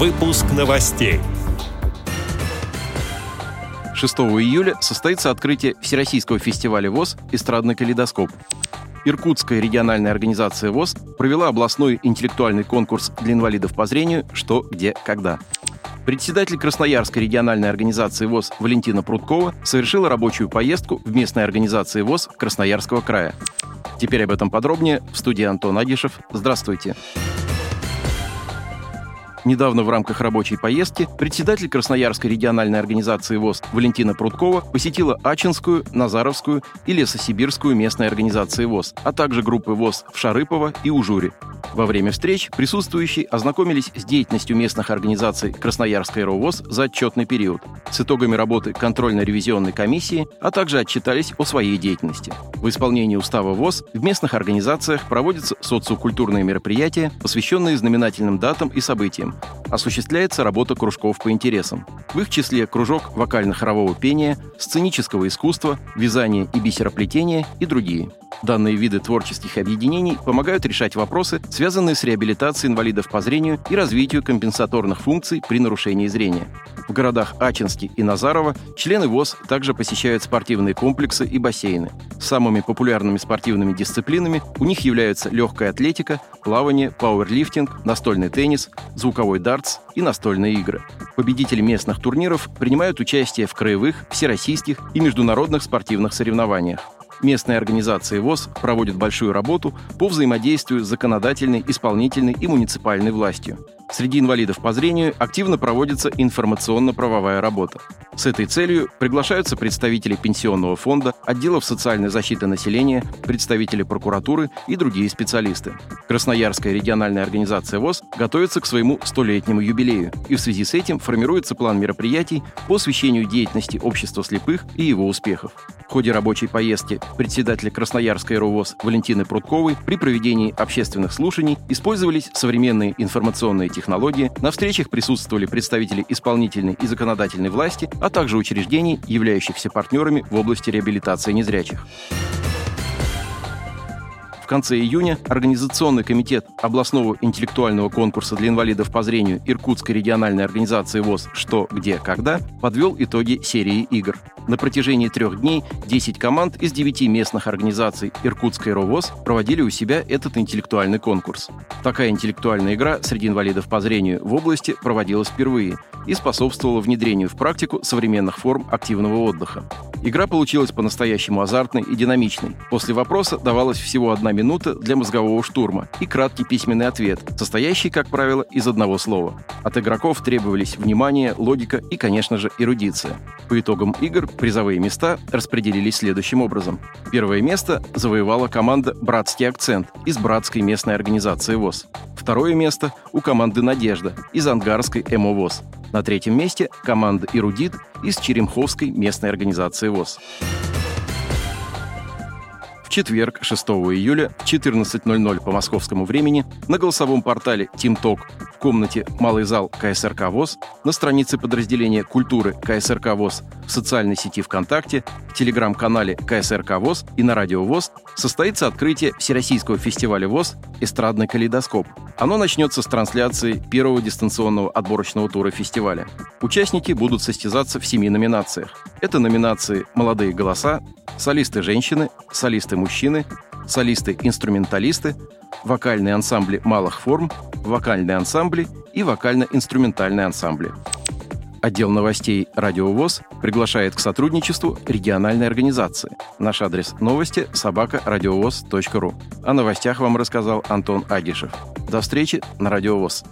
Выпуск новостей. 6 июля состоится открытие Всероссийского фестиваля ВОЗ «Эстрадный калейдоскоп». Иркутская региональная организация ВОЗ провела областной интеллектуальный конкурс для инвалидов по зрению «Что, где, когда». Председатель Красноярской региональной организации ВОЗ Валентина Прудкова совершила рабочую поездку в местной организации ВОЗ Красноярского края. Теперь об этом подробнее в студии Антон Агишев. Здравствуйте. Здравствуйте. Недавно в рамках рабочей поездки председатель Красноярской региональной организации ВОЗ Валентина Прудкова посетила Ачинскую, Назаровскую и Лесосибирскую местные организации ВОЗ, а также группы ВОЗ в Шарыпово и Ужуре. Во время встреч присутствующие ознакомились с деятельностью местных организаций Красноярской РОВОЗ за отчетный период, с итогами работы контрольно-ревизионной комиссии, а также отчитались о своей деятельности. В исполнении устава ВОЗ в местных организациях проводятся социокультурные мероприятия, посвященные знаменательным датам и событиям. Осуществляется работа кружков по интересам. В их числе кружок вокально-хорового пения, сценического искусства, вязания и бисероплетения и другие. Данные виды творческих объединений помогают решать вопросы, связанные с реабилитацией инвалидов по зрению и развитию компенсаторных функций при нарушении зрения. В городах Ачинске и Назарово члены ВОЗ также посещают спортивные комплексы и бассейны. Самыми популярными спортивными дисциплинами у них являются легкая атлетика, плавание, пауэрлифтинг, настольный теннис, звуковой дартс и настольные игры. Победители местных турниров принимают участие в краевых, всероссийских и международных спортивных соревнованиях. Местные организации ВОЗ проводят большую работу по взаимодействию с законодательной, исполнительной и муниципальной властью. Среди инвалидов по зрению активно проводится информационно-правовая работа. С этой целью приглашаются представители Пенсионного фонда, отделов социальной защиты населения, представители прокуратуры и другие специалисты. Красноярская региональная организация ВОЗ готовится к своему столетнему юбилею, и в связи с этим формируется план мероприятий по освещению деятельности общества слепых и его успехов. В ходе рабочей поездки председателя Красноярской РОВОЗ Валентины Прудковой при проведении общественных слушаний использовались современные информационные технологии, на встречах присутствовали представители исполнительной и законодательной власти, а также учреждений, являющихся партнерами в области реабилитации незрячих конце июня Организационный комитет областного интеллектуального конкурса для инвалидов по зрению Иркутской региональной организации ВОЗ «Что, где, когда» подвел итоги серии игр. На протяжении трех дней 10 команд из 9 местных организаций Иркутской РОВОЗ проводили у себя этот интеллектуальный конкурс. Такая интеллектуальная игра среди инвалидов по зрению в области проводилась впервые и способствовала внедрению в практику современных форм активного отдыха. Игра получилась по-настоящему азартной и динамичной. После вопроса давалась всего одна минута для мозгового штурма и краткий письменный ответ, состоящий, как правило, из одного слова. От игроков требовались внимание, логика и, конечно же, эрудиция. По итогам игр призовые места распределились следующим образом. Первое место завоевала команда «Братский акцент» из братской местной организации ВОЗ. Второе место у команды «Надежда» из ангарской ЭМО ВОЗ. На третьем месте команда «Эрудит» из Черемховской местной организации ВОЗ. В четверг, 6 июля, 14.00 по московскому времени, на голосовом портале TeamTalk в комнате «Малый зал КСРК ВОЗ», на странице подразделения культуры КСРК ВОЗ, в социальной сети ВКонтакте, в телеграм-канале КСРК ВОЗ и на радио ВОЗ состоится открытие Всероссийского фестиваля ВОЗ «Эстрадный калейдоскоп», оно начнется с трансляции первого дистанционного отборочного тура фестиваля. Участники будут состязаться в семи номинациях. Это номинации «Молодые голоса», «Солисты женщины», «Солисты мужчины», «Солисты-инструменталисты», «Вокальные ансамбли малых форм», «Вокальные ансамбли» и «Вокально-инструментальные ансамбли». Отдел новостей «Радиовоз» приглашает к сотрудничеству региональной организации. Наш адрес новости – собакарадиовоз.ру. О новостях вам рассказал Антон Агишев. До встречи на Радиовоз.